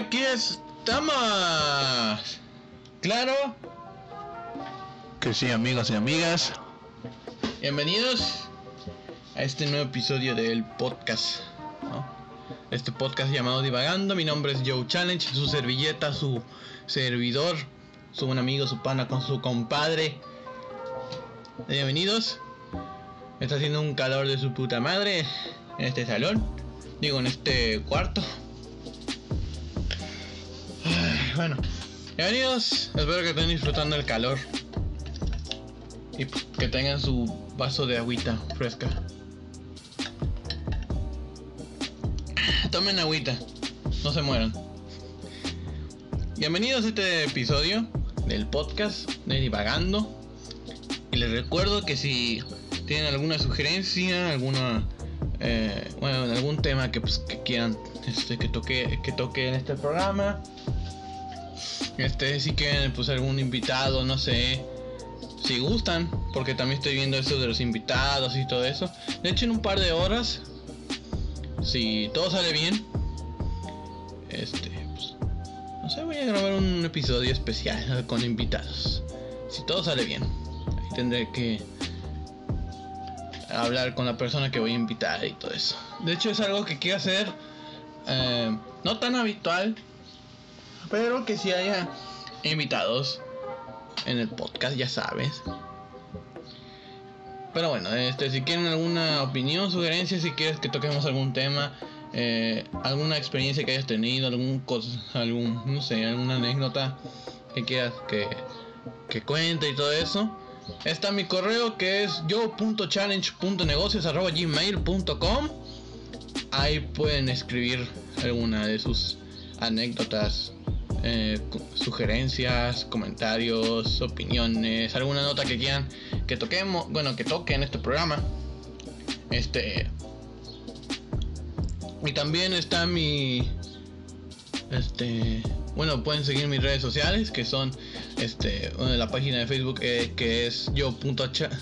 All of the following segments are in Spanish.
aquí estamos. ¿Claro? Que sí, amigos y amigas. Bienvenidos a este nuevo episodio del podcast. Este podcast llamado Divagando. Mi nombre es Joe Challenge, su servilleta, su servidor, su buen amigo, su pana con su compadre. Bienvenidos. Está haciendo un calor de su puta madre en este salón. Digo, en este cuarto. Bueno, bienvenidos. Espero que estén disfrutando el calor. Y que tengan su vaso de agüita fresca. Tomen agüita. No se mueran. Bienvenidos a este episodio del podcast de Divagando. Y les recuerdo que si tienen alguna sugerencia, alguna eh, bueno, algún tema que, pues, que quieran este, que toque que toque en este programa. Este, si quieren pues algún invitado, no sé, si gustan, porque también estoy viendo eso de los invitados y todo eso. De hecho, en un par de horas, si todo sale bien, este, pues, no sé, voy a grabar un episodio especial con invitados. Si todo sale bien, ahí tendré que hablar con la persona que voy a invitar y todo eso. De hecho, es algo que quiero hacer eh, no tan habitual, pero que si haya invitados en el podcast, ya sabes. Pero bueno, este, si quieren alguna opinión, sugerencia, si quieres que toquemos algún tema, eh, alguna experiencia que hayas tenido, algún algún, no sé, alguna anécdota que quieras que, que cuente y todo eso. Está mi correo que es yo.challenge.negocios.gmail.com Ahí pueden escribir alguna de sus anécdotas, eh, sugerencias, comentarios, opiniones, alguna nota que quieran que toquemos, bueno, que toque en este programa. Este. Y también está mi. Este. Bueno, pueden seguir mis redes sociales que son este la página de Facebook eh, que es yo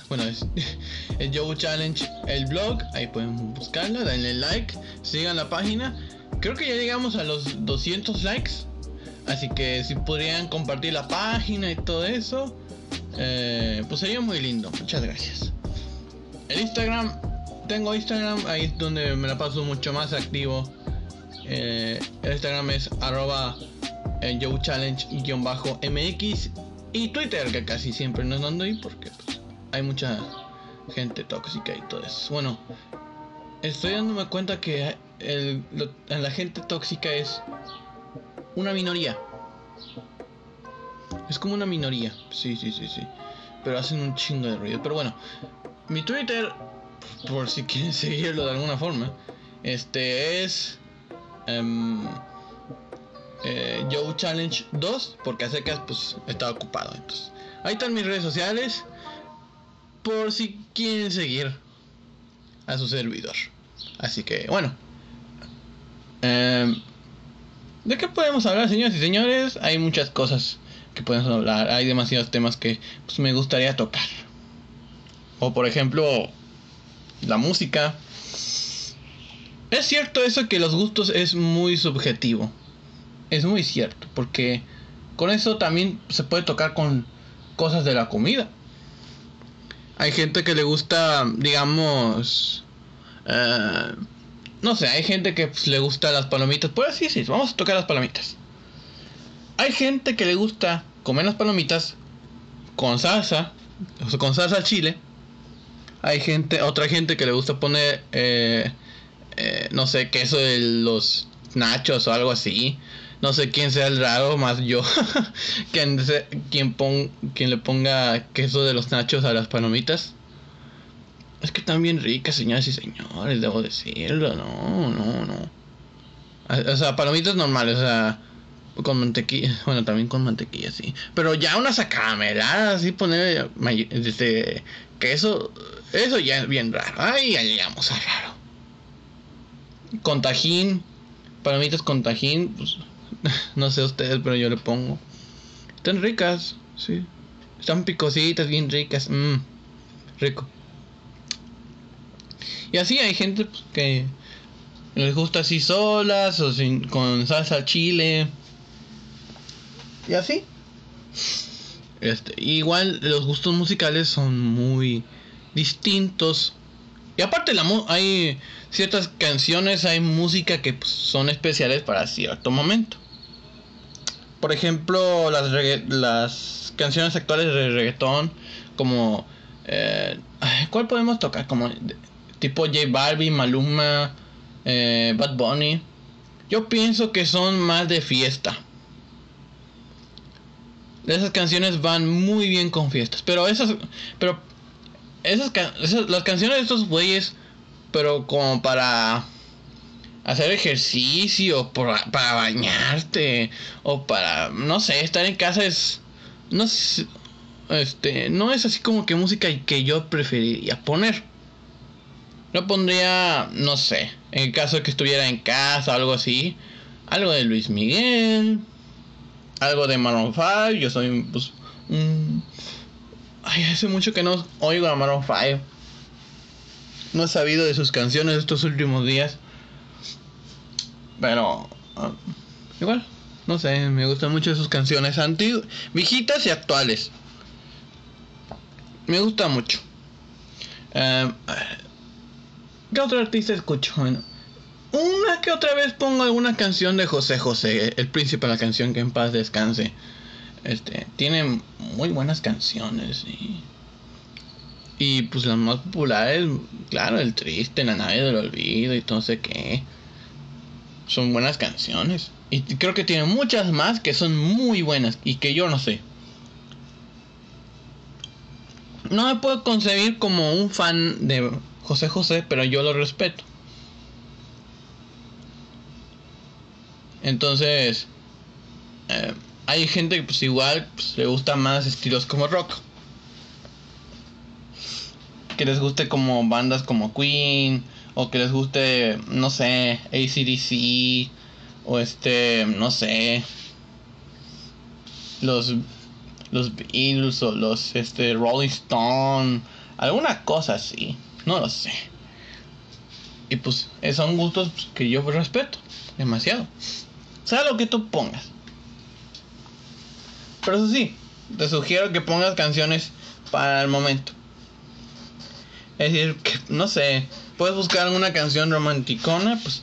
bueno es, es yo challenge el blog ahí pueden buscarla denle like sigan la página creo que ya llegamos a los 200 likes así que si podrían compartir la página y todo eso eh, pues sería muy lindo. Muchas gracias. El Instagram tengo Instagram ahí es donde me la paso mucho más activo. Eh, el Instagram es arroba en Joe Challenge-MX y Twitter, que casi siempre no ando ahí porque pues, hay mucha gente tóxica y todo eso. Bueno, estoy dándome cuenta que la gente tóxica es una minoría. Es como una minoría, sí, sí, sí, sí. Pero hacen un chingo de ruido. Pero bueno, mi Twitter, por si quieren seguirlo de alguna forma, este es... Um, eh, Joe Challenge 2 porque hace que pues estaba ocupado entonces ahí están mis redes sociales por si quieren seguir a su servidor así que bueno em, de qué podemos hablar señores y señores hay muchas cosas que podemos hablar. Hay demasiados temas que pues, me gustaría tocar. O por ejemplo la música. Es cierto eso que los gustos es muy subjetivo. Es muy cierto, porque con eso también se puede tocar con cosas de la comida. Hay gente que le gusta, digamos, eh, no sé, hay gente que pues, le gusta las palomitas. Pues sí, sí, vamos a tocar las palomitas. Hay gente que le gusta comer las palomitas con salsa, o sea, con salsa chile. Hay gente, otra gente que le gusta poner, eh, eh, no sé, queso de los nachos o algo así. No sé quién sea el raro, más yo. quien, quien, le ponga queso de los nachos a las palomitas. Es que están bien ricas, señoras y señores, debo decirlo. No, no, no. O sea, palomitas normales, o sea, con mantequilla. Bueno, también con mantequilla, sí. Pero ya unas acameladas, así poner este, queso. Eso ya es bien raro. Ay, ya llegamos a raro. Con tajín. Palomitas con tajín, pues no sé ustedes, pero yo le pongo. Están ricas, sí. Están picositas, bien ricas. Mmm, rico. Y así hay gente pues, que Les gusta así solas o sin, con salsa chile. Y así. Este, igual los gustos musicales son muy distintos. Y aparte la hay ciertas canciones, hay música que pues, son especiales para cierto momento. Por ejemplo, las, las canciones actuales de reggaetón, como... Eh, ¿Cuál podemos tocar? Como tipo J Barbie, Maluma, eh, Bad Bunny. Yo pienso que son más de fiesta. Esas canciones van muy bien con fiestas. Pero esas. Pero. Esas, las canciones de estos güeyes. Pero como para. Hacer ejercicio. para bañarte. O para. No sé, estar en casa es. No Este. No es así como que música que yo preferiría poner. Yo pondría. No sé. En el caso de que estuviera en casa, algo así. Algo de Luis Miguel algo de Maroon 5. Yo soy pues un... Ay, hace mucho que no oigo a Maroon 5. No he sabido de sus canciones estos últimos días. Pero... Ah, igual. No sé, me gustan mucho sus canciones antiguas, viejitas y actuales. Me gusta mucho. Eh, ¿Qué otro artista escucho? Bueno, una que otra vez pongo alguna canción de José José, el príncipe de la canción que en paz descanse. Este, tiene muy buenas canciones y y pues las más populares, claro, el triste, la nave del olvido y no sé qué. Son buenas canciones. Y creo que tiene muchas más que son muy buenas y que yo no sé. No me puedo concebir como un fan de José José, pero yo lo respeto. Entonces, eh, hay gente que pues igual pues, le gusta más estilos como rock. Que les guste como bandas como Queen. O que les guste, no sé, ACDC. O este, no sé. Los, los Beatles o los este, Rolling Stone. Alguna cosa así. No lo sé. Y pues son gustos que yo respeto demasiado sea lo que tú pongas. Pero eso sí, te sugiero que pongas canciones para el momento. Es decir, que, no sé, puedes buscar una canción romanticona, pues,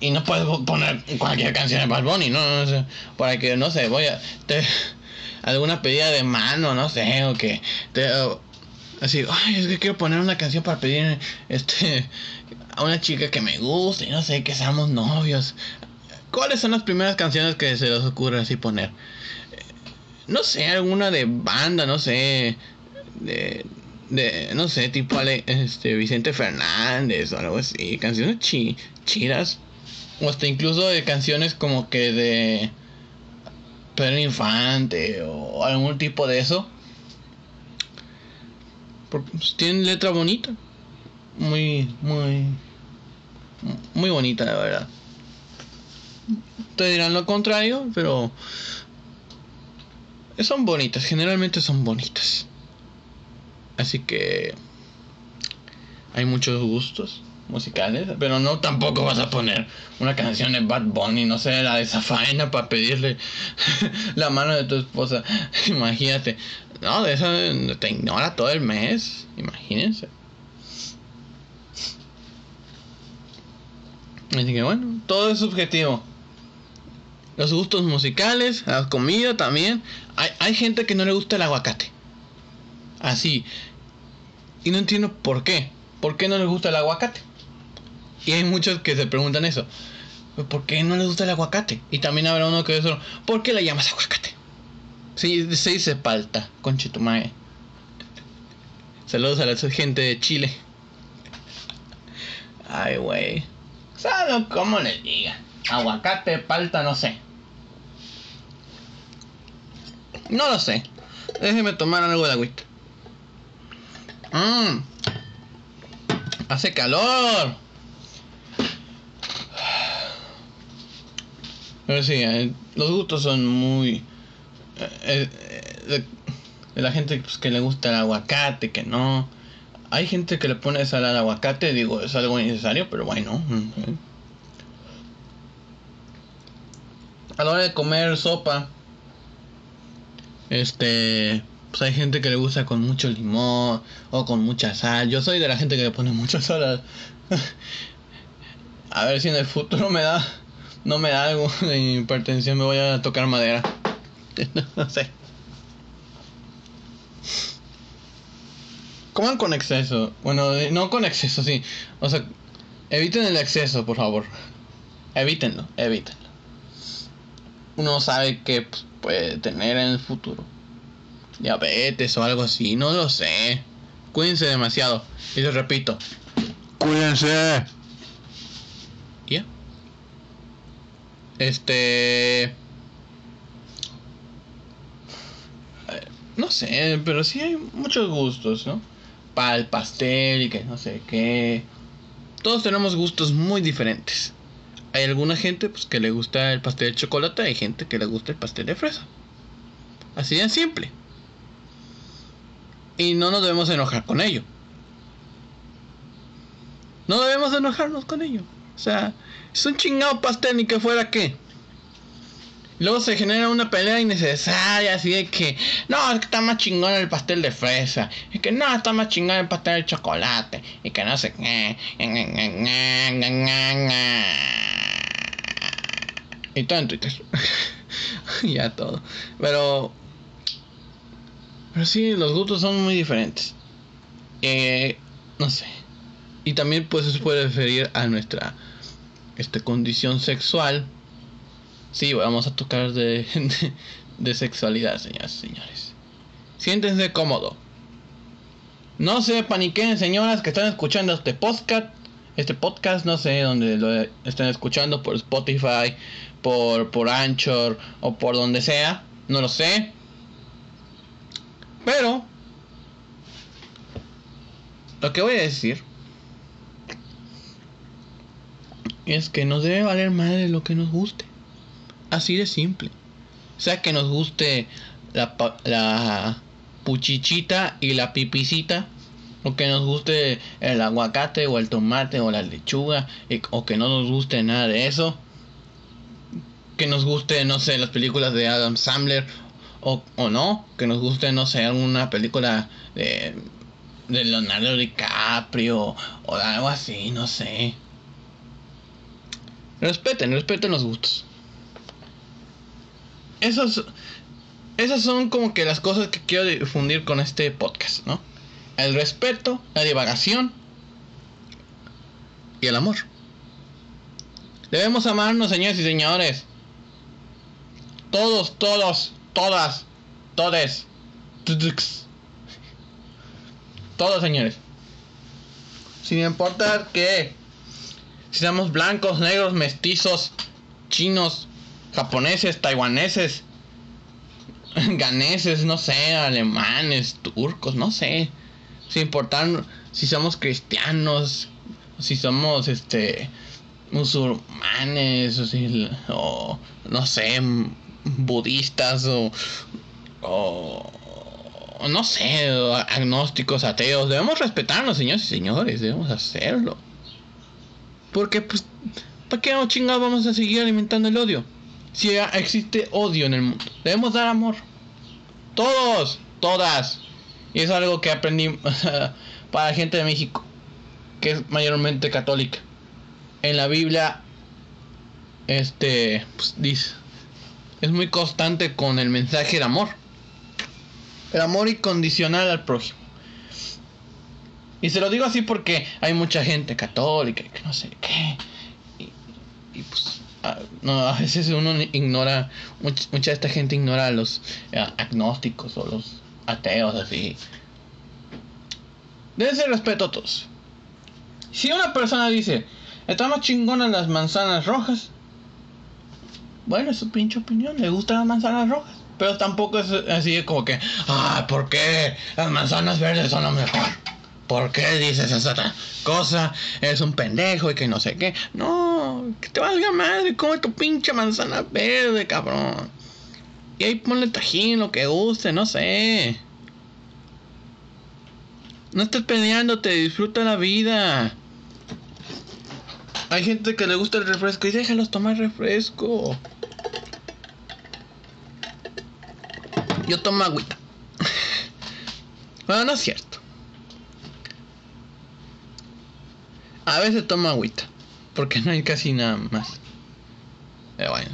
y no puedes poner cualquier canción de Bad Bunny, no, no, sé, para que, no sé, voy a, alguna pedida de mano, no sé, o que, te, así, ay, es que quiero poner una canción para pedir, este, a una chica que me guste, no sé, que seamos novios, ¿Cuáles son las primeras canciones que se les ocurre así poner? No sé, alguna de banda, no sé. De, de no sé, tipo este, Vicente Fernández o algo así. Canciones chi, chidas. O hasta incluso de canciones como que de Pedro Infante o algún tipo de eso. Porque pues, tienen letra bonita. Muy, muy, muy bonita, la verdad. Te dirán lo contrario, pero son bonitas, generalmente son bonitas. Así que hay muchos gustos musicales, pero no tampoco vas a poner una canción de Bad Bunny, no sé, la de esa faena para pedirle la mano de tu esposa. Imagínate, no, de eso te ignora todo el mes, imagínense. Así que bueno, todo es subjetivo los gustos musicales, la comida también. Hay, hay gente que no le gusta el aguacate. Así. Y no entiendo por qué. ¿Por qué no les gusta el aguacate? Y hay muchos que se preguntan eso. ¿Por qué no les gusta el aguacate? Y también habrá uno que dice, ¿por qué le llamas aguacate? Sí, se dice palta, conchitumae. Saludos a la gente de Chile. Ay, güey. ¿Saben cómo les diga? Aguacate, palta, no sé. No lo sé. Déjeme tomar algo de agüita. Mmm. Hace calor. Pero sí, eh, los gustos son muy... Eh, eh, de, la gente pues, que le gusta el aguacate, que no. Hay gente que le pone sal al aguacate, digo, es algo necesario, pero bueno. a la hora de comer sopa, este, pues hay gente que le gusta con mucho limón o con mucha sal. Yo soy de la gente que le pone mucha sal. A ver si en el futuro me da, no me da algo de hipertensión, me voy a tocar madera. no sé. Coman con exceso. Bueno, no con exceso, sí. O sea, eviten el exceso, por favor. Evítenlo, evítenlo. Uno sabe que pues, puede tener en el futuro. Diabetes o algo así, no lo sé. Cuídense demasiado. Y les repito. Cuídense. ¿Ya? Este... No sé, pero sí hay muchos gustos, ¿no? Para el pastel y que no sé qué. Todos tenemos gustos muy diferentes. Hay alguna gente pues, que le gusta el pastel de chocolate, hay gente que le gusta el pastel de fresa. Así de simple. Y no nos debemos enojar con ello. No debemos enojarnos con ello. O sea, es un chingado pastel ni que fuera qué. Luego se genera una pelea innecesaria, así de que, no, es que está más chingón el pastel de fresa, es que no, está más chingón el pastel de chocolate, y que no sé qué. Y todo en Twitter. ya todo. Pero. Pero sí, los gustos son muy diferentes. Eh, no sé. Y también pues se puede referir a nuestra este, condición sexual Sí, vamos a tocar de, de, sexualidad, señoras y señores. Siéntense cómodo. No se paniquen, señoras que están escuchando este podcast. Este podcast, no sé dónde lo están escuchando, por Spotify, por, por Anchor o por donde sea. No lo sé. Pero, lo que voy a decir es que nos debe valer madre lo que nos guste. Así de simple. Sea que nos guste la, la puchichita y la pipicita. O que nos guste el aguacate o el tomate o la lechuga. o que no nos guste nada de eso. Que nos guste, no sé, las películas de Adam Sandler. O, o no. Que nos guste, no sé, alguna película de, de Leonardo DiCaprio. O algo así, no sé. Respeten, respeten los gustos esos, esas son como que las cosas que quiero difundir con este podcast, ¿no? El respeto, la divagación y el amor. Debemos amarnos, señores y señores. Todos, todos, todas, todes. Todos, señores. Sin importar que si somos blancos, negros, mestizos, chinos, japoneses, taiwaneses, ganeses, no sé, alemanes, turcos, no sé. Sin importar si somos cristianos, si somos este musulmanes o, si, o no sé, budistas o, o, no sé, agnósticos, ateos, debemos respetarnos, señores y señores, debemos hacerlo. Porque pues ¿para qué chingados vamos a seguir alimentando el odio? Si existe odio en el mundo. Debemos dar amor. Todos, todas. Y es algo que aprendí para la gente de México, que es mayormente católica. En la Biblia, este, pues, dice, es muy constante con el mensaje de amor. El amor incondicional al prójimo. Y se lo digo así porque hay mucha gente católica que no sé qué. y pues no, a veces uno ignora, mucha, de esta gente ignora a los eh, agnósticos o los ateos así. Debe ser respeto a todos. Si una persona dice, está más chingona las manzanas rojas, bueno, es su pinche opinión, le gustan las manzanas rojas. Pero tampoco es así como que, ah, ¿por qué las manzanas verdes son lo mejor? ¿Por qué dices esa cosa? Eres un pendejo y que no sé qué. No, que te valga madre, come tu pinche manzana verde, cabrón. Y ahí ponle tajín, lo que guste, no sé. No estés peleándote, disfruta la vida. Hay gente que le gusta el refresco y déjalos tomar refresco. Yo tomo agüita. bueno, no es cierto. A veces tomo agüita. Porque no hay casi nada más. Pero bueno.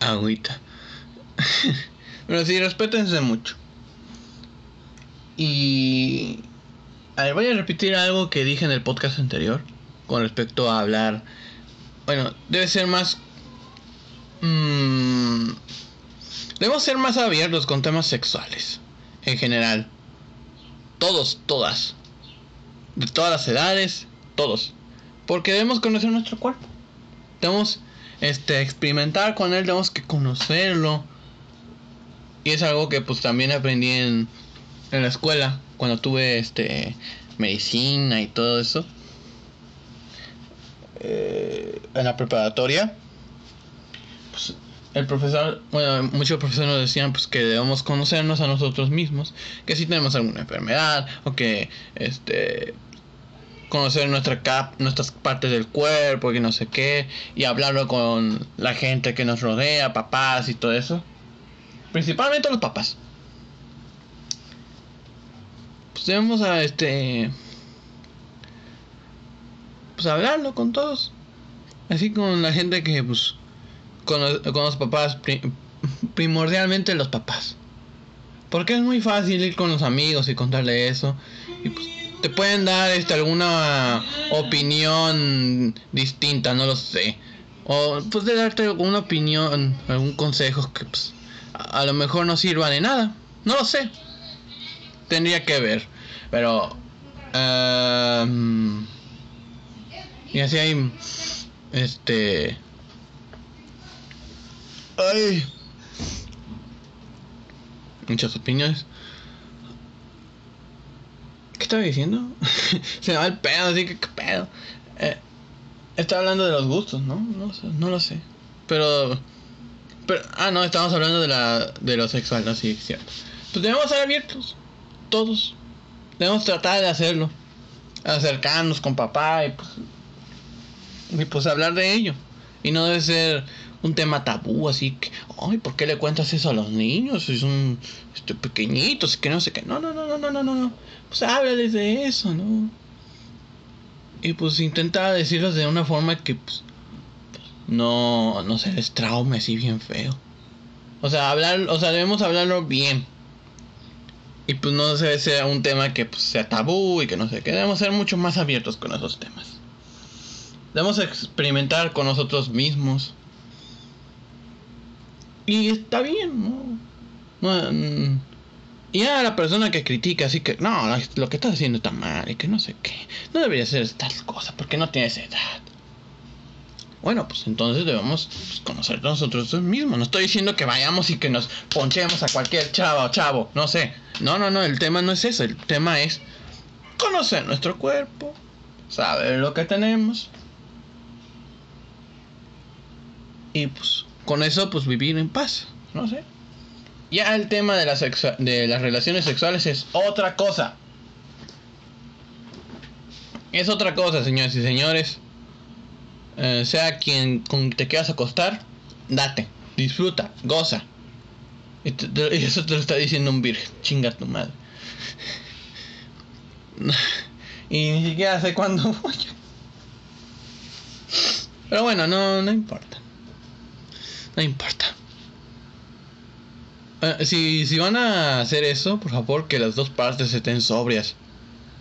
Agüita. Pero sí, respétense mucho. Y... A ver, voy a repetir algo que dije en el podcast anterior. Con respecto a hablar... Bueno, debe ser más... Mmm, debemos ser más abiertos con temas sexuales. En general. Todos, todas. De todas las edades. Todos. Porque debemos conocer nuestro cuerpo. Debemos este, experimentar con él. Debemos que conocerlo. Y es algo que pues también aprendí en, en la escuela. Cuando tuve este medicina y todo eso. Eh, en la preparatoria. El profesor, bueno, muchos profesores nos decían pues que debemos conocernos a nosotros mismos, que si tenemos alguna enfermedad o que este conocer nuestra cap, nuestras partes del cuerpo y no sé qué y hablarlo con la gente que nos rodea, papás y todo eso. Principalmente los papás. Pues debemos a este pues hablarlo con todos. Así con la gente que pues con los, con los papás, primordialmente los papás. Porque es muy fácil ir con los amigos y contarle eso. Y pues te pueden dar este, alguna opinión distinta, no lo sé. O pues de darte alguna opinión, algún consejo que pues, a, lo mejor no sirva de nada. No lo sé. Tendría que ver. Pero... Um, y así hay... Este Ay. Muchas opiniones. ¿Qué estaba diciendo? Se me va el pedo, así que qué pedo. Eh, estaba hablando de los gustos, ¿no? No, sé, no lo sé. Pero, pero. Ah, no, estábamos hablando de, la, de lo sexual, ¿no? Sí, cierto. Pues debemos ser abiertos. Todos. Debemos tratar de hacerlo. Acercarnos con papá y pues. Y pues hablar de ello. Y no debe ser un tema tabú, así que, ay, ¿por qué le cuentas eso a los niños? Son este, pequeñitos, que no sé qué. No, no, no, no, no, no, no. Pues háblales de eso, ¿no? Y pues intenta decirles de una forma que, pues, no, no se les traume así bien feo. O sea, hablar, o sea, debemos hablarlo bien. Y pues no se sea un tema que pues, sea tabú y que no sé qué. Debemos ser mucho más abiertos con esos temas. Debemos experimentar con nosotros mismos. Y está bien, ¿no? Mm, y a la persona que critica, así que, no, lo que estás haciendo está mal y que no sé qué. No debería hacer estas cosas porque no tienes edad. Bueno, pues entonces debemos pues, conocer nosotros mismos. No estoy diciendo que vayamos y que nos ponchemos a cualquier chavo o chavo, no sé. No, no, no, el tema no es eso. El tema es conocer nuestro cuerpo, saber lo que tenemos. Y pues con eso pues vivir en paz, no sé. Ya el tema de, la de las relaciones sexuales es otra cosa. Es otra cosa, señores y señores. Eh, sea quien con te quieras acostar, date, disfruta, goza. Y, eso te lo está diciendo un virgen. Chinga tu madre. y ni siquiera sé cuándo voy. Pero bueno, no, no importa. No importa. Eh, si, si van a hacer eso, por favor, que las dos partes estén sobrias.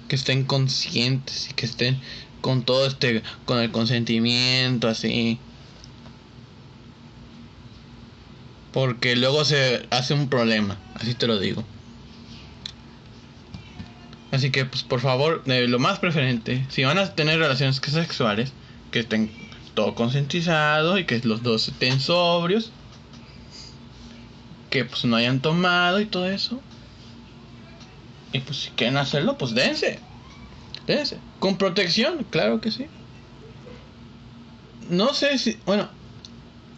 Que estén conscientes y que estén con todo este, con el consentimiento, así. Porque luego se hace un problema, así te lo digo. Así que, pues por favor, eh, lo más preferente, si van a tener relaciones sexuales, que estén todo concientizado y que los dos estén sobrios. Que pues no hayan tomado y todo eso. Y pues si quieren hacerlo, pues dense. Dense. Con protección, claro que sí. No sé si, bueno,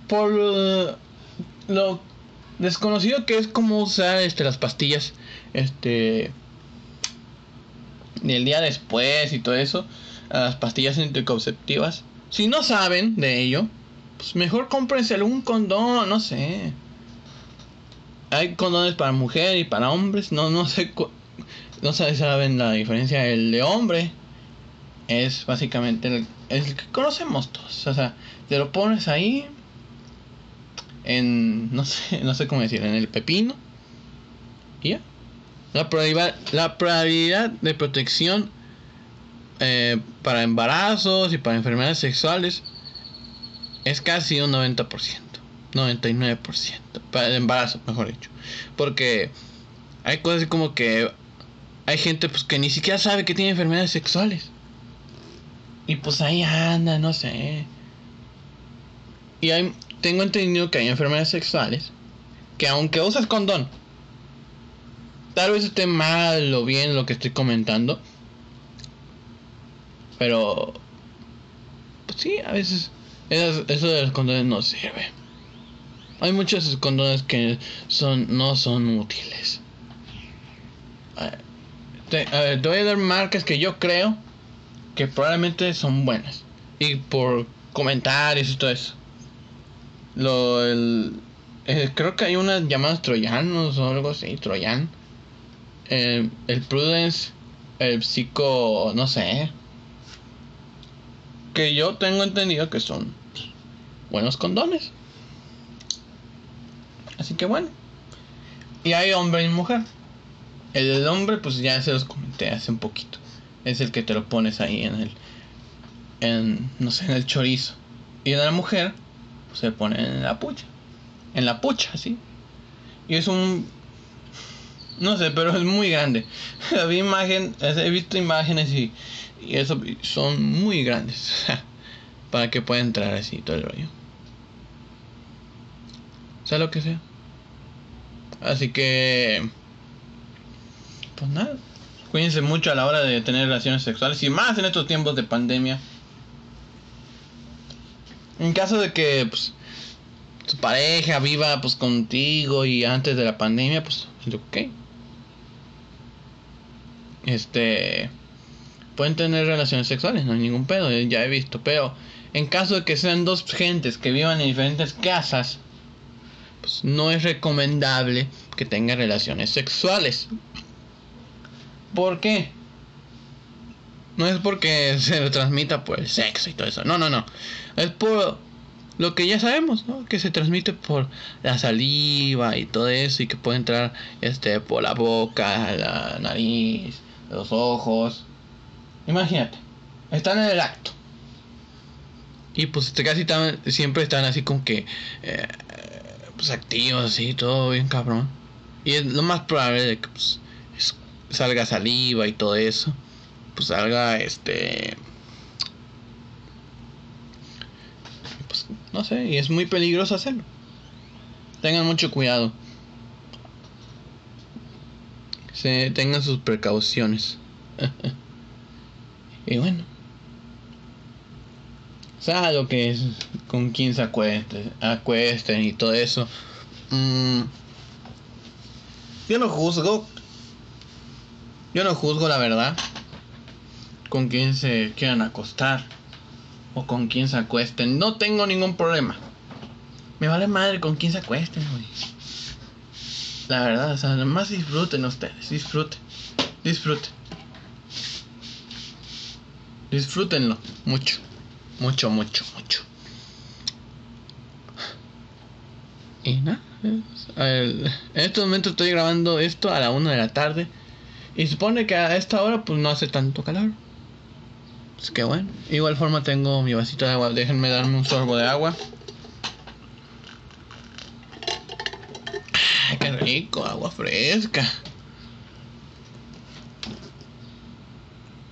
por uh, lo desconocido que es como usar este las pastillas este el día después y todo eso, las pastillas anticonceptivas si no saben de ello, pues mejor cómprense algún condón, no sé. Hay condones para mujer y para hombres, no, no sé, no sé saben la diferencia. El de hombre es básicamente el, el que conocemos todos, o sea, te lo pones ahí en, no sé, no sé cómo decir, en el pepino y ya. La probabilidad, la probabilidad de protección eh, para embarazos y para enfermedades sexuales es casi un 90%, 99%, para el embarazo, mejor dicho. Porque hay cosas como que hay gente pues que ni siquiera sabe que tiene enfermedades sexuales. Y pues ahí anda, no sé. Y hay, tengo entendido que hay enfermedades sexuales que aunque usas condón, tal vez esté mal o bien lo que estoy comentando, pero pues sí, a veces eso, de los condones no sirve. Hay muchos condones que son no son útiles. Te, te voy a dar marcas que yo creo que probablemente son buenas. Y por comentarios y todo eso. Lo, el, eh, creo que hay unas llamadas troyanos o algo así, troyan. Eh, el Prudence, el psico, no sé. Que yo tengo entendido que son buenos condones. Así que bueno. Y hay hombre y mujer. El del hombre, pues ya se los comenté hace un poquito. Es el que te lo pones ahí en el. En, no sé, en el chorizo. Y en la mujer, pues se pone en la pucha. En la pucha, sí. Y es un no sé, pero es muy grande. Vi imagen, he visto imágenes y, y eso son muy grandes. Para que pueda entrar así todo el rollo. Sea lo que sea. Así que... Pues nada. Cuídense mucho a la hora de tener relaciones sexuales. Y más en estos tiempos de pandemia. En caso de que pues, pareja viva pues contigo y antes de la pandemia, pues ok este pueden tener relaciones sexuales, no hay ningún pedo, ya he visto, pero en caso de que sean dos gentes que vivan en diferentes casas, pues no es recomendable que tengan relaciones sexuales. ¿Por qué? No es porque se transmita por el sexo y todo eso, no, no, no. Es por lo que ya sabemos, ¿no? Que se transmite por la saliva y todo eso y que puede entrar este por la boca, la nariz, los ojos. Imagínate, están en el acto. Y pues casi siempre están así como que eh, pues activos, así, todo bien cabrón. Y es lo más probable de que pues, salga saliva y todo eso. Pues salga este. Pues no sé, y es muy peligroso hacerlo. Tengan mucho cuidado se tengan sus precauciones. y bueno. sea lo que es con quién se acuesten, acuesten y todo eso. Mm, yo no juzgo. Yo no juzgo la verdad. Con quién se quieran acostar. O con quién se acuesten. No tengo ningún problema. Me vale madre con quién se acuesten, la verdad, o sea, más disfruten ustedes, disfruten, disfruten. Disfrútenlo mucho, mucho, mucho, mucho. Y nada, en este momento estoy grabando esto a la una de la tarde. Y supone que a esta hora pues no hace tanto calor. Es que bueno, igual forma tengo mi vasito de agua. Déjenme darme un sorbo de agua. qué rico, agua fresca.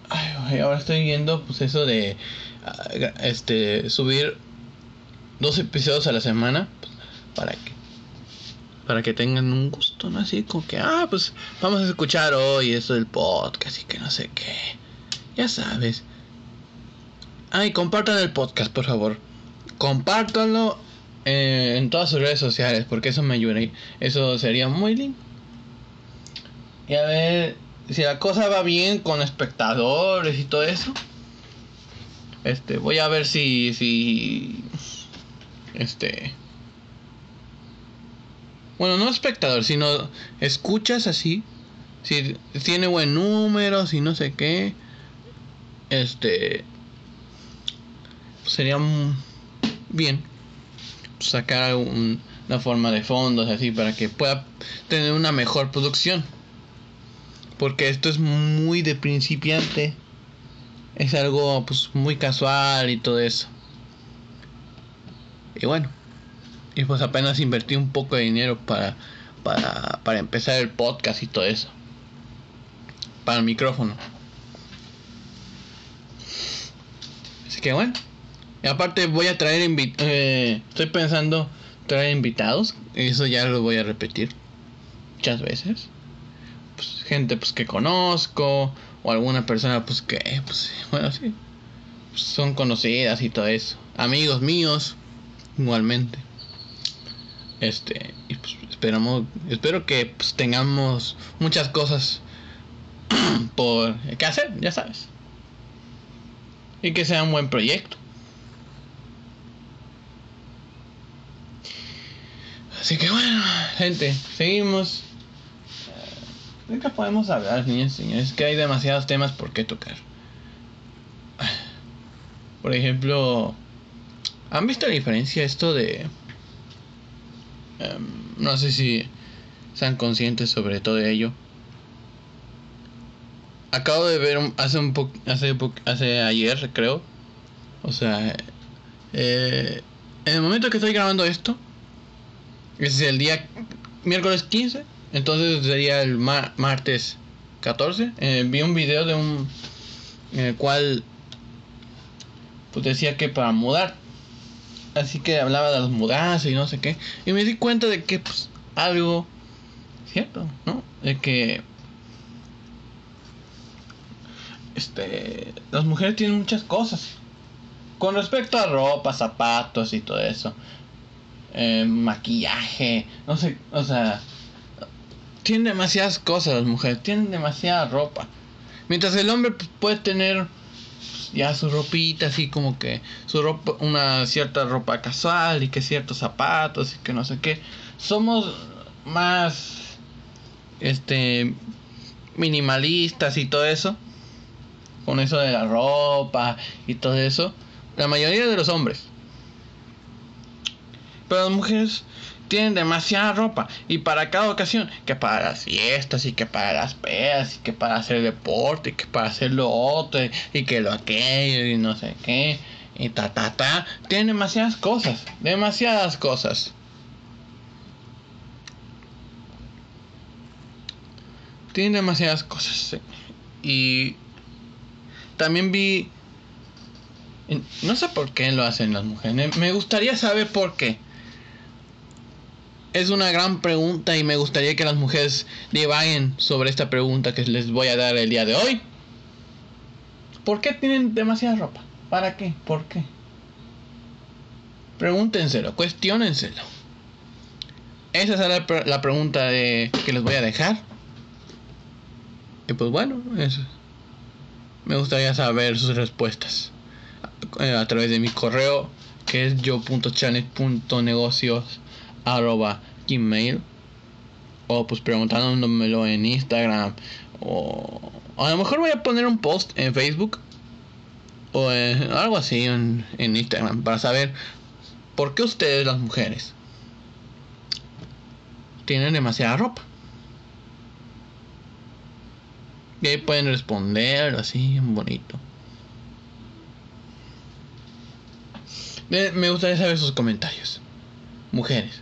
Ay, ahora estoy viendo pues eso de ah, este subir dos episodios a la semana pues, para que para que tengan un gusto, ¿no? Así como que, ah, pues vamos a escuchar hoy esto del podcast y que no sé qué. Ya sabes. Ay, compartan el podcast, por favor. Compártanlo eh, en todas sus redes sociales, porque eso me ayuda. Eso sería muy lindo. Y a ver si la cosa va bien con espectadores y todo eso. Este, voy a ver si si este bueno, no espectador, sino escuchas así, si tiene buen número, si no sé qué, este, sería bien sacar una forma de fondos así para que pueda tener una mejor producción. Porque esto es muy de principiante. Es algo pues muy casual y todo eso. Y bueno, y pues apenas invertí un poco de dinero para, para, para empezar el podcast y todo eso. Para el micrófono. Así que bueno. Y aparte voy a traer invitados. Eh, estoy pensando traer invitados. Eso ya lo voy a repetir. Muchas veces. Pues, gente pues que conozco. O alguna persona pues que. Pues bueno sí. Pues, son conocidas y todo eso. Amigos míos. Igualmente. Este, y pues esperamos, espero que pues, tengamos muchas cosas por que hacer, ya sabes. Y que sea un buen proyecto. Así que bueno, gente, seguimos. ¿De qué podemos hablar, niños y señores? Que hay demasiados temas por qué tocar. Por ejemplo, ¿han visto la diferencia esto de Em, no sé si sean conscientes sobre todo ello. Acabo de ver hace un poco, hace, hace ayer creo. O sea, eh, en el momento que estoy grabando esto, es el día miércoles 15, entonces sería el martes 14. Eh, vi un video de un en el cual pues decía que para mudar así que hablaba de las mudanzas y no sé qué. Y me di cuenta de que, pues, algo cierto, ¿no? De que. Este. Las mujeres tienen muchas cosas. Con respecto a ropa, zapatos y todo eso. Eh, maquillaje, no sé, o sea. Tienen demasiadas cosas las mujeres, tienen demasiada ropa. Mientras el hombre pues, puede tener ya su ropita, así como que su ropa, una cierta ropa casual y que ciertos zapatos y que no sé qué. Somos más, este, minimalistas y todo eso. Con eso de la ropa y todo eso. La mayoría de los hombres. Pero las mujeres tienen demasiada ropa y para cada ocasión, que para las fiestas y que para las pedas y que para hacer deporte y que para hacer lo otro y que lo aquello y no sé qué y ta ta ta, tienen demasiadas cosas, demasiadas cosas. Tienen demasiadas cosas. Y también vi no sé por qué lo hacen las mujeres. Me gustaría saber por qué es una gran pregunta y me gustaría que las mujeres divaguen sobre esta pregunta que les voy a dar el día de hoy. ¿Por qué tienen demasiada ropa? ¿Para qué? ¿Por qué? Pregúntenselo, cuestionenselo. Esa será la pregunta de, que les voy a dejar. Y pues bueno, eso. me gustaría saber sus respuestas a, través de mi correo que es yo.chanet.negocios arroba gmail o pues preguntándomelo en Instagram o a lo mejor voy a poner un post en Facebook o algo así en, en Instagram para saber por qué ustedes las mujeres tienen demasiada ropa. Y ahí pueden responder así, bonito. Me gustaría saber sus comentarios. Mujeres.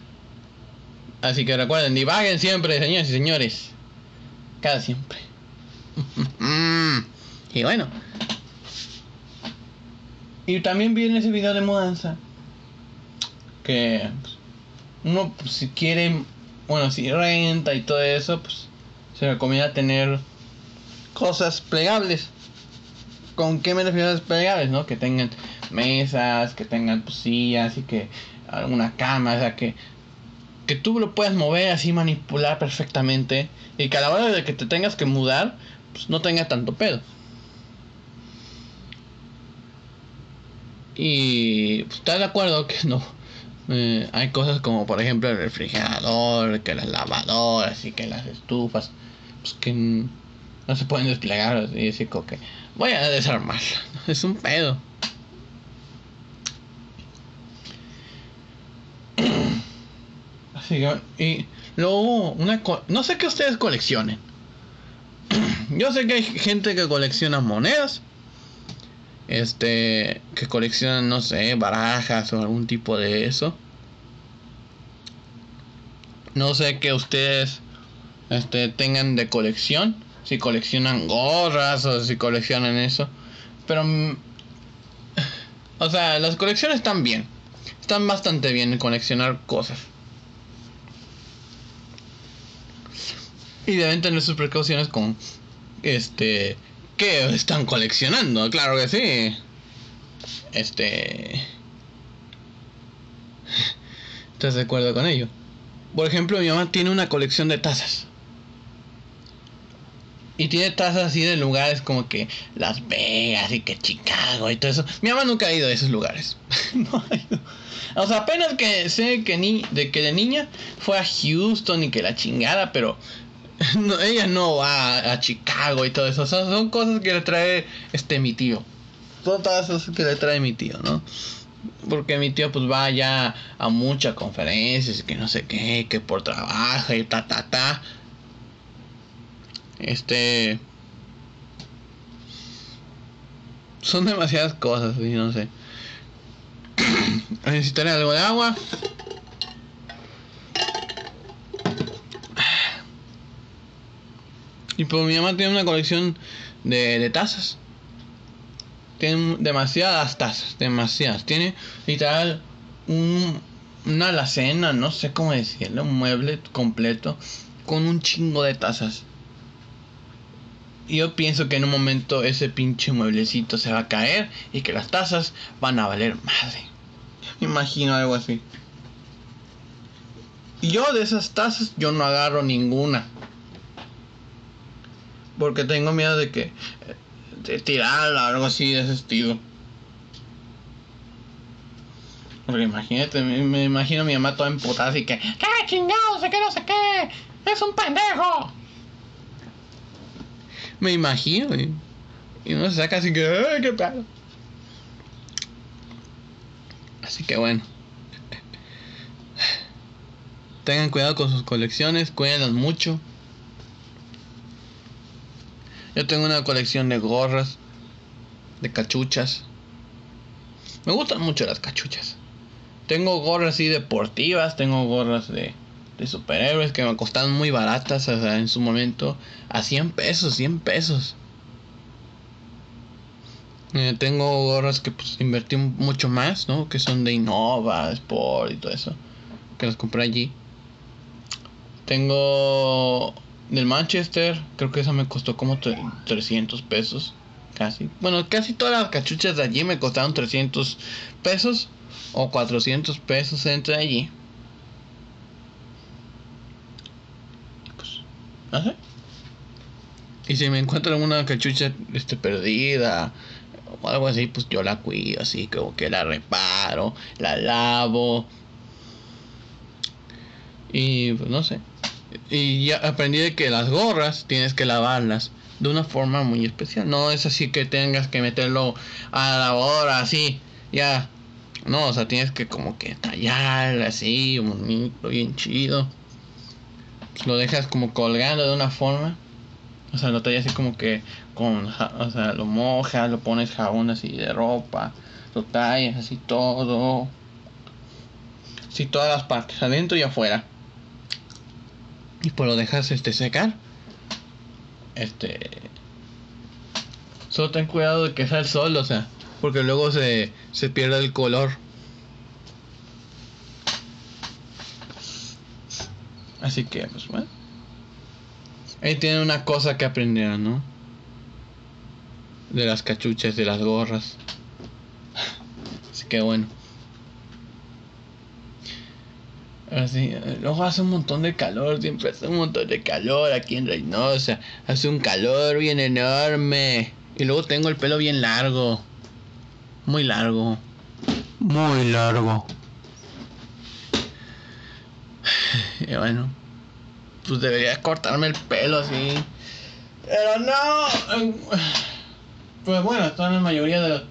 Así que recuerden, divaguen siempre, señores y señores. Cada siempre. y bueno. Y también viene ese video de mudanza. Que pues, uno pues, si quiere, bueno, si renta y todo eso, pues se recomienda tener cosas plegables. ¿Con qué me refiero a plegables, no? Que tengan mesas, que tengan pues, sillas y que alguna cama, o sea, que que tú lo puedas mover así, manipular perfectamente y que a la hora de que te tengas que mudar, pues no tenga tanto pedo. Y pues, estás de acuerdo que no, Eh, hay cosas como por ejemplo el refrigerador, que las lavadoras y que las estufas, pues que no se pueden desplegar y decir que voy a desarmarla. Es un pedo. Que, y luego, una no sé qué ustedes coleccionen. Yo sé que hay gente que colecciona monedas. Este, que coleccionan, no sé, barajas o algún tipo de eso. No sé qué ustedes este, tengan de colección. Si coleccionan gorras o si coleccionan eso. Pero... Mm, o sea, las colecciones están bien. Están bastante bien en coleccionar cosas. Y deben tener sus precauciones con... Este... ¿Qué están coleccionando? Claro que sí. Este... ¿Estás de acuerdo con ello? Por ejemplo, mi mamá tiene una colección de tazas. Y tiene tazas así de lugares como que Las Vegas y que Chicago y todo eso. Mi mamá nunca ha ido a esos lugares. no ha ido. O sea, apenas que sé que, ni, de que de niña fue a Houston y que la chingada, pero ella no va a, Chicago y todo eso. son cosas que le trae este mi tío. Son todas cosas que le trae mi tío, ¿no? Porque mi tío pues va ya a muchas conferencias, que no sé qué, que por trabajo y ta ta ta. Este. Son demasiadas cosas, y no sé. Necesitaré algo de agua. Y pues mi mamá tiene una colección de, de tazas. Tiene demasiadas tazas, demasiadas. Tiene literal un, una alacena, no sé cómo decirlo, un mueble completo con un chingo de tazas yo pienso que en un momento ese pinche mueblecito se va a caer y que las tazas van a valer madre. Me imagino algo así. Y yo de esas tazas yo no agarro ninguna. Porque tengo miedo de que de tirarla o algo así de ese estilo. Porque imagínate, me, imagino a mi mamá toda emputada así que ¡Qué chingados! ¿De qué no sé qué? ¡Es un pendejo! Me imagino. Y, uno se saca así que, ¡ay, qué pedo! Así que bueno. Tengan cuidado con sus colecciones, cuídenlas mucho. Yo tengo una colección de gorras, de cachuchas. Me gustan mucho las cachuchas. Tengo gorras así deportivas, tengo gorras de de superhéroes que me costaban muy baratas o sea, en su momento a 100 pesos, 100 pesos. Eh, tengo gorras que pues invertí mucho más, ¿no? Que son de Innova, Sport y todo eso. Que las compré allí. Tengo del Manchester, creo que esa me costó como 300 pesos. Casi. Bueno, casi todas las cachuchas de allí me costaron 300 pesos o 400 pesos entre allí. Y si me encuentro alguna cachucha este, perdida o algo así, pues yo la cuido, así como que la reparo, la lavo. Y pues no sé. Y ya aprendí de que las gorras tienes que lavarlas de una forma muy especial. No es así que tengas que meterlo a la hora así, ya. No, o sea, tienes que como que tallar así, bonito, bien chido lo dejas como colgando de una forma. O sea, lo tallas así como que con, o sea, lo mojas, lo pones jabón así de ropa, lo tallas así todo. Así todas las partes, adentro y afuera. Y pues lo dejas este secar. Este solo ten cuidado de que sea el sol, o sea, porque luego se, se pierde el color. Así que, pues bueno. Ahí tienen una cosa que aprender, ¿no? De las cachuchas, de las gorras. Así que bueno. Así, luego hace un montón de calor, siempre hace un montón de calor aquí en Reynosa. Hace un calor bien enorme. Y luego tengo el pelo bien largo. Muy largo. Muy largo. Y bueno, pues debería cortarme el pelo así. Pero no. Pues bueno, están la mayoría de las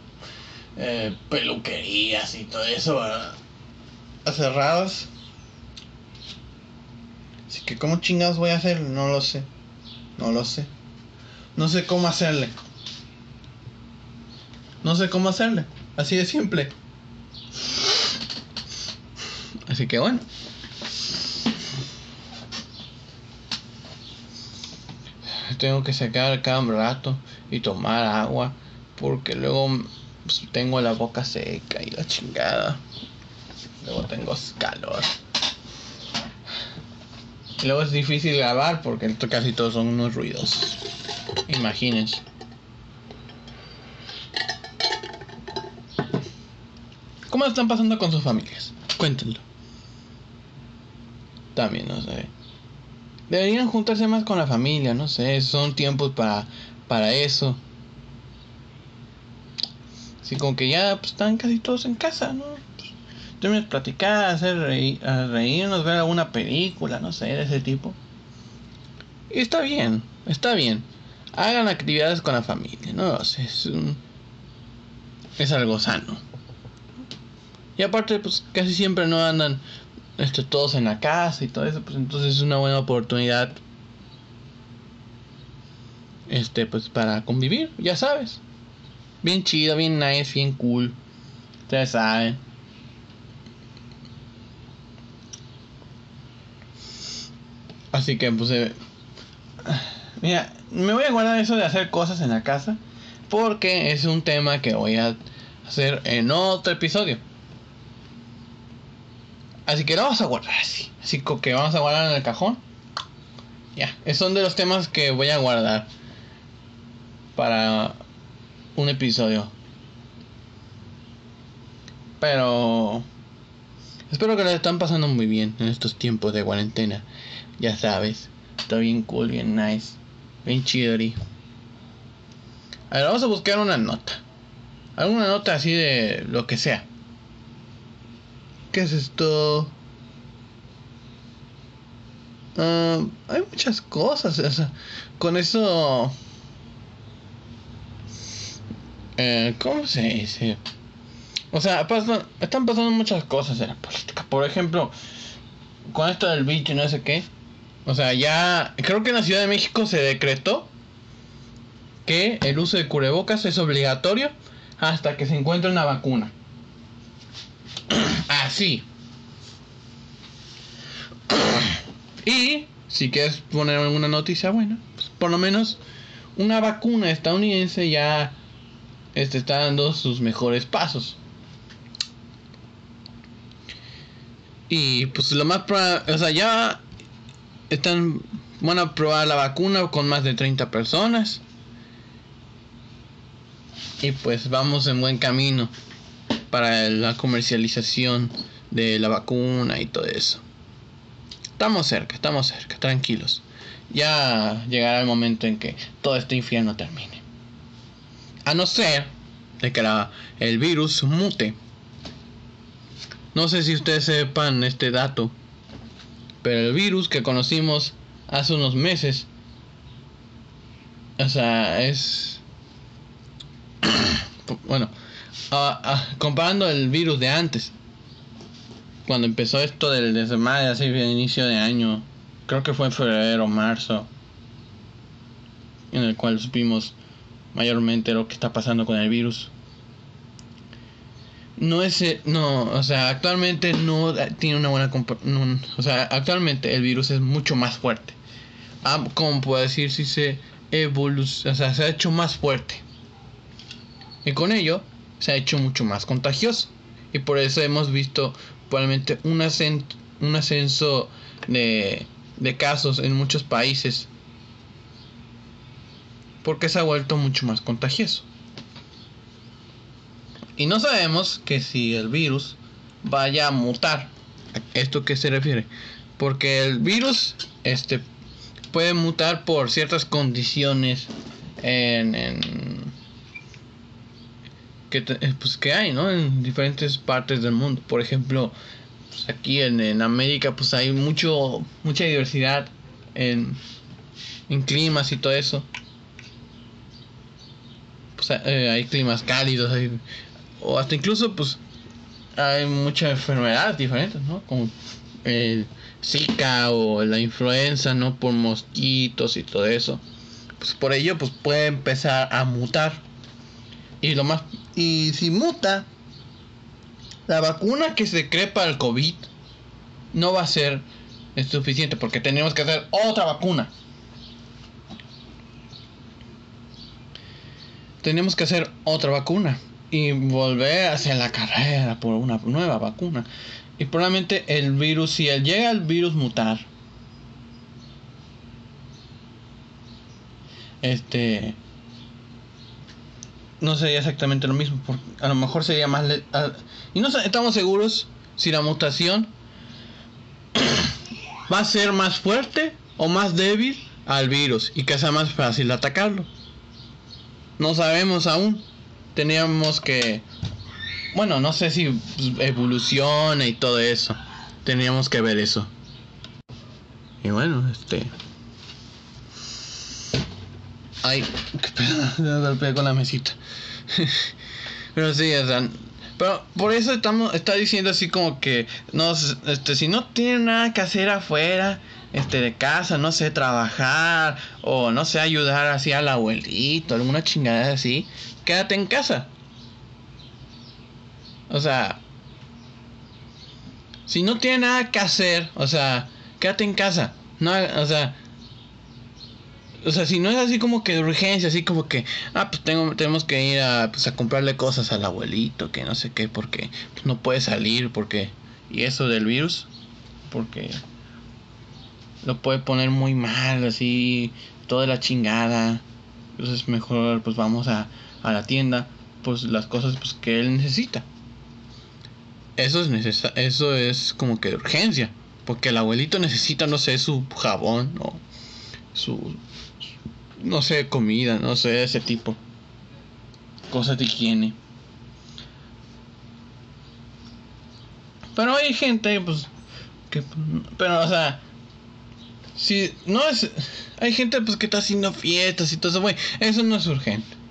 eh, peluquerías y todo eso, ¿verdad? Cerradas. Que, ¿cómo chingados voy a hacer? No lo sé. No lo sé. No sé cómo hacerle. No sé cómo hacerle. Así de simple. Así que bueno. Tengo que sacar cada rato y tomar agua porque luego pues, tengo la boca seca y la chingada. Luego tengo calor. Luego es difícil grabar porque casi todos son unos ruidos. Imagínense. ¿Cómo están pasando con sus familias? Cuéntenlo. También, no sé. Deberían juntarse más con la familia, no sé. Son tiempos para, para eso. Así como que ya pues, están casi todos en casa, ¿no? Tenemos platicar, hacer reír, reírnos, ver alguna película, no sé, de ese tipo. Y está bien, está bien. Hagan actividades con la familia, no es, es algo sano. Y aparte, pues casi siempre no andan este, todos en la casa y todo eso, pues entonces es una buena oportunidad este pues para convivir, ya sabes. Bien chido, bien nice, bien cool. Ustedes saben. Así que pues eh, mira, me voy a guardar eso de hacer cosas en la casa porque es un tema que voy a hacer en otro episodio. Así que lo vamos a guardar así. Así que vamos a guardar en el cajón. Ya, son de los temas que voy a guardar para un episodio. Pero espero que lo están pasando muy bien en estos tiempos de cuarentena. Ya sabes, está bien cool, bien nice, bien chidori. A ver, vamos a buscar una nota. Alguna nota así de lo que sea. ¿Qué es esto? Uh, hay muchas cosas. Con eso. Eh, ¿Cómo se dice? O sea, están pasando muchas cosas en la política. Por ejemplo, con esto del bicho y no sé qué. O sea, ya. Creo que en la Ciudad de México se decretó que el uso de cubrebocas es obligatorio hasta que se encuentre una vacuna. Así. Y si quieres poner alguna noticia buena, pues por lo menos una vacuna estadounidense ya este, está dando sus mejores pasos. Y pues lo más probable, o sea, ya están, van a probar la vacuna con más de 30 personas. Y pues vamos en buen camino para la comercialización de la vacuna y todo eso. Estamos cerca, estamos cerca, tranquilos. Ya llegará el momento en que todo este infierno termine. A no ser de que el virus mute. No sé si ustedes sepan este dato, pero el virus que conocimos hace unos meses, o sea, es... bueno, comparando el virus de antes, cuando empezó esto del desmadre, así de inicio de año, creo que fue en febrero marzo, en el cual supimos mayormente lo que está pasando con el virus. No es, no, o sea, actualmente no tiene una buena, o sea, actualmente el virus es mucho más fuerte. Ah, como puedo decir si se evoluciona, o sea, se ha hecho más fuerte. Y con ello se ha hecho mucho más contagioso. Y por eso hemos visto probablemente un, un ascenso de, de casos en muchos países. Porque se ha vuelto mucho más contagioso. Y no sabemos que si el virus vaya a mutar. ¿A esto qué se refiere? Porque el virus este, puede mutar por ciertas condiciones en, en que, eh, pues, que hay, ¿no? En diferentes partes del mundo. Por ejemplo, pues aquí en, en América pues hay mucho mucha diversidad en, en climas y todo eso. Pues eh, hay climas cálidos, hay- o hasta incluso pues hay muchas enfermedades diferentes, ¿no? Como el Zika o la influenza, ¿no? Por mosquitos y todo eso. Pues por ello pues puede empezar a mutar. Y lo más y si muta la vacuna que se cree para el COVID no va a ser suficiente porque tenemos que hacer otra vacuna. Tenemos que hacer otra vacuna y volver a hacer la carrera por una nueva vacuna. Y probablemente el virus, si él llega el virus mutar, este no sería exactamente lo mismo, porque a lo mejor sería más le- y no estamos seguros si la mutación va a ser más fuerte o más débil al virus y que sea más fácil atacarlo. No sabemos aún. Teníamos que bueno, no sé si evoluciona y todo eso. Teníamos que ver eso. Y bueno, este Ay, qué pedo, golpeé con la mesita. pero sí, o sea, pero por eso estamos, está diciendo así como que, no, este, si no tiene nada que hacer afuera, este, de casa, no sé, trabajar, o no sé, ayudar así al abuelito, alguna chingada así, quédate en casa. O sea, si no tiene nada que hacer, o sea, quédate en casa. No, o sea, o sea, si no es así como que de urgencia, así como que, ah, pues tengo, tenemos que ir a, pues, a comprarle cosas al abuelito, que no sé qué, porque pues, no puede salir, porque, y eso del virus, porque lo puede poner muy mal, así, toda la chingada. Entonces mejor, pues vamos a, a la tienda, pues las cosas pues, que él necesita. Eso es necesa eso es como que de urgencia, porque el abuelito necesita, no sé, su jabón o su no sé, comida, no sé, ese tipo. Cosas de higiene. Pero hay gente, pues, que, pero, o sea, si no es, hay gente, pues, que está haciendo fiestas y todo eso, güey, eso no es urgente.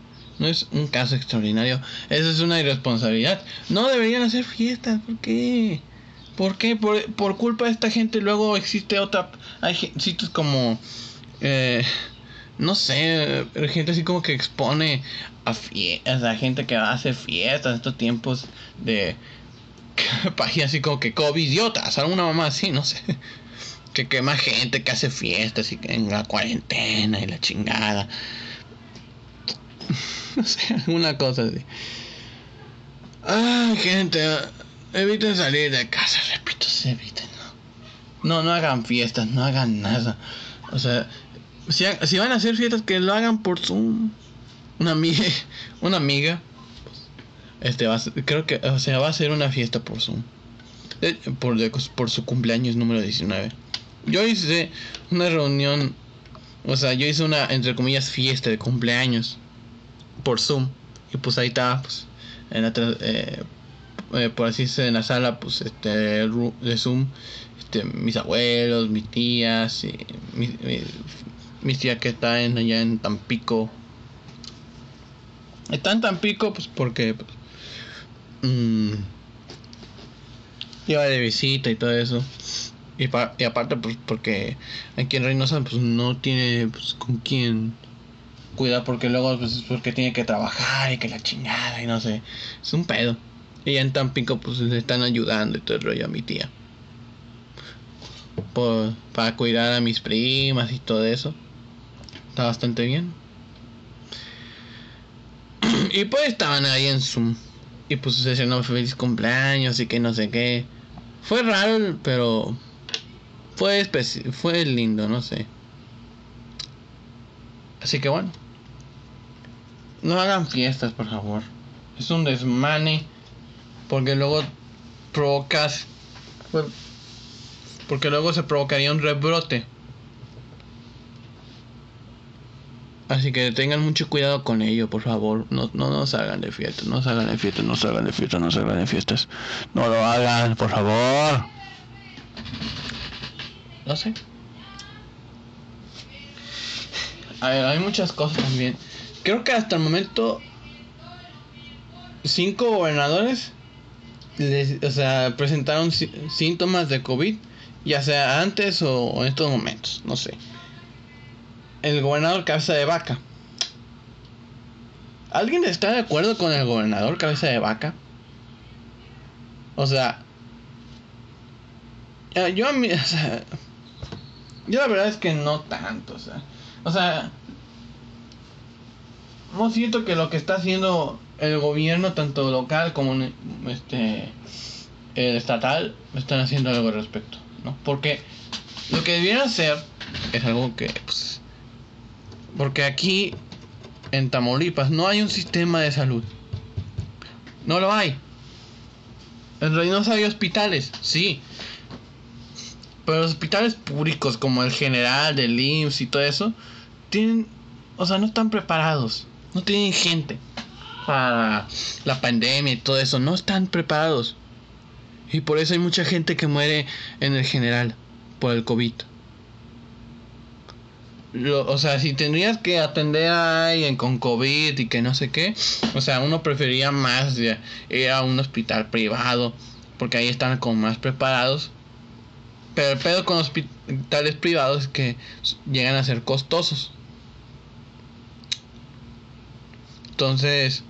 No es un caso extraordinario, eso es una irresponsabilidad. No deberían hacer fiestas, ¿por qué? ¿Por qué? Por, por culpa de esta gente luego existe otra, hay sitios como, eh, no sé, gente así como que expone a fiestas, a gente que hace fiestas estos tiempos de páginas así como que covidiotas, alguna mamá así, no sé. Que quema gente que hace fiestas y que en la cuarentena y la chingada. No sé, alguna cosa así. Ay, gente, eviten salir de casa, repito, se eviten, ¿no? No, no hagan fiestas, no hagan nada. O sea, si, si van a hacer fiestas, que lo hagan por Zoom. Una amiga, una amiga, este va a ser- creo que, o sea, va a ser una fiesta por Zoom. Por, por su cumpleaños número 19. Yo hice una reunión, o sea, yo hice una, entre comillas, fiesta de cumpleaños por Zoom. Y pues ahí estaba, pues, en la, eh, eh, por así decirlo, en la sala, pues, este, de Zoom, este, mis abuelos, mis tías, y mi, mi- mis tías que están allá en Tampico. Están en Tampico, pues, porque, pues, mm, iba de visita y todo eso. Y, pa- y aparte, pues, porque aquí en Reynosa, pues, no tiene, pues, con quién cuidar, porque luego, pues, es porque tiene que trabajar y que la chingada y no sé. Es un pedo. Y en Tampico, pues, le están ayudando y todo el rollo a mi tía. Por, para cuidar a mis primas y todo eso. Está bastante bien. y pues estaban ahí en Zoom. Y pues se feliz cumpleaños y que no sé qué. Fue raro, pero fue fue lindo, no sé. Así que bueno. No hagan fiestas, por favor. Es un desmane. Porque luego provocas. Porque luego se provocaría un rebrote. Así que tengan mucho cuidado con ello, por favor. No, no nos hagan de fiesta, no se hagan de fiesta, no se hagan de fiesta, no se hagan de fiestas. No lo hagan, por favor. No sé. A ver, hay muchas cosas también. Creo que hasta el momento cinco gobernadores o sea, presentaron sí- síntomas de COVID, ya sea antes o en estos momentos, no sé. El gobernador cabeza de vaca. ¿Alguien está de acuerdo con el gobernador cabeza de vaca? O sea, yo a mí, yo la verdad es que no tanto, o sea, o sea, no siento que lo que está haciendo el gobierno, tanto local como este estatal, están haciendo algo al respecto, ¿no? Porque lo que debieran hacer es algo que, pues, porque aquí en Tamaulipas no hay un sistema de salud, no lo hay. En Reynosa hay hospitales, sí. Pero los hospitales públicos como el general, del IMSS y todo eso, tienen, o sea, no están preparados. No tienen gente para la pandemia y todo eso. No están preparados. Y por eso hay mucha gente que muere en el general por el COVID. O sea, si tendrías que atender a alguien con COVID y que no sé qué, o sea, uno preferiría más ir a un hospital privado porque ahí están como más preparados. Pero el pedo con hospitales privados es que llegan a ser costosos. Entonces,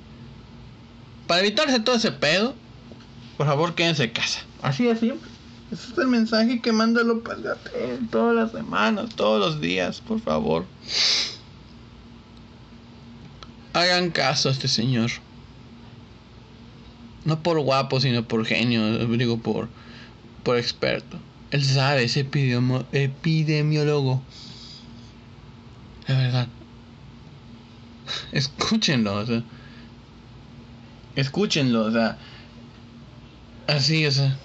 para evitarse todo ese pedo, por favor quédense en casa. Así de simple. Ese es el mensaje que manda López Gatell todas las semanas, todos los días, por favor. Hagan caso a este señor. No por guapo, sino por genio, digo por, por experto. Él sabe, es epidemiólogo. De verdad. Escúchenlo, o. Escúchenlo, o sea. Así, o sea.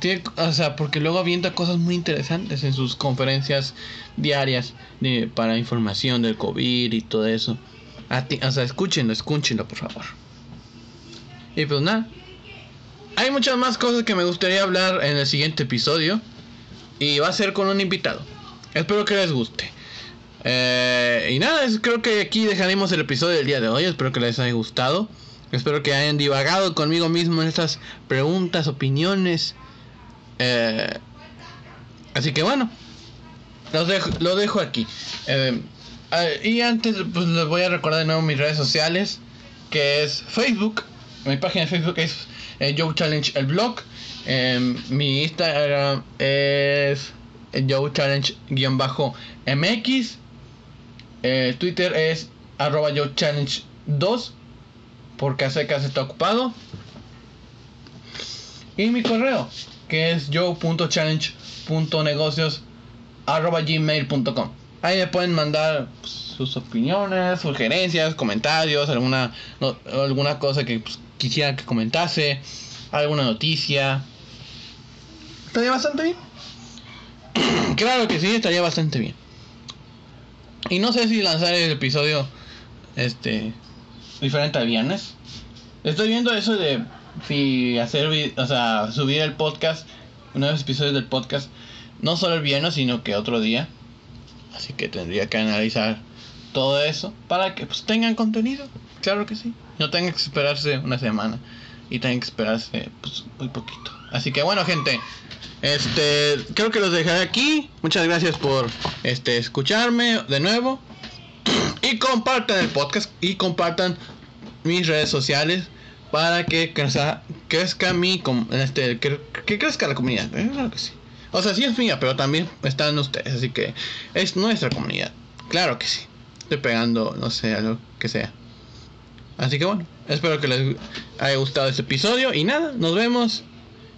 Tiene, o sea, porque luego avienta cosas muy interesantes en sus conferencias diarias de, para información del COVID y todo eso. A ti- o sea, escúchenlo, escúchenlo, por favor. Y pues nada. Hay muchas más cosas que me gustaría hablar en el siguiente episodio. Y va a ser con un invitado. Espero que les guste. Eh, y nada, es- creo que aquí dejaremos el episodio del día de hoy. Espero que les haya gustado. Espero que hayan divagado conmigo mismo en estas preguntas, opiniones. Eh, así que bueno, los dejo, lo dejo aquí. Eh, ah, y antes, pues les voy a recordar de nuevo mis redes sociales, que es Facebook. Mi página de Facebook es eh, Joe Challenge el blog. Eh, mi Instagram es Joe Challenge-MX. Eh, Twitter es arroba Joe Challenge 2. Porque a secas está ocupado. Y mi correo, que es joe.challenge.negocios arroba gmail.com. Ahí me pueden mandar pues, sus opiniones, sugerencias, comentarios, alguna, alguna cosa que pues, quisiera que comentase, alguna noticia. Estaría bastante bien. claro que sí, estaría bastante bien. Y no sé si lanzar el episodio este diferente al viernes. Estoy viendo eso de si hacer, o sea, subir el podcast, nuevos episodios del podcast, no solo el viernes, sino que otro día. Así que tendría que analizar todo eso para que pues, tengan contenido. Claro que sí. No tengan que esperarse una semana y tengan que esperarse pues, muy poquito. Así que bueno, gente, este creo que los dejaré aquí. Muchas gracias por este escucharme de nuevo. Y compartan el podcast y compartan mis redes sociales para que crezca, crezca mi este que, que crezca la comunidad. ¿eh? Claro que sí. O sea, sí es mía, pero también están ustedes, así que es nuestra comunidad. Claro que sí. Estoy pegando, no sé, algo que sea. Así que bueno, espero que les haya gustado este episodio y nada, nos vemos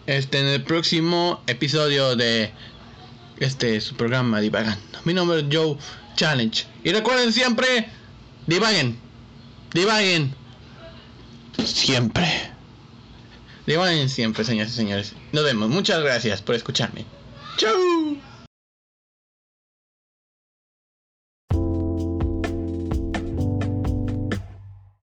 este en el próximo episodio de este su programa Divagando. Mi nombre es Joe Challenge. Y recuerden siempre, divaguen. Divaguen. Siempre. Divaguen siempre, señores y señores. Nos vemos. Muchas gracias por escucharme. Chau.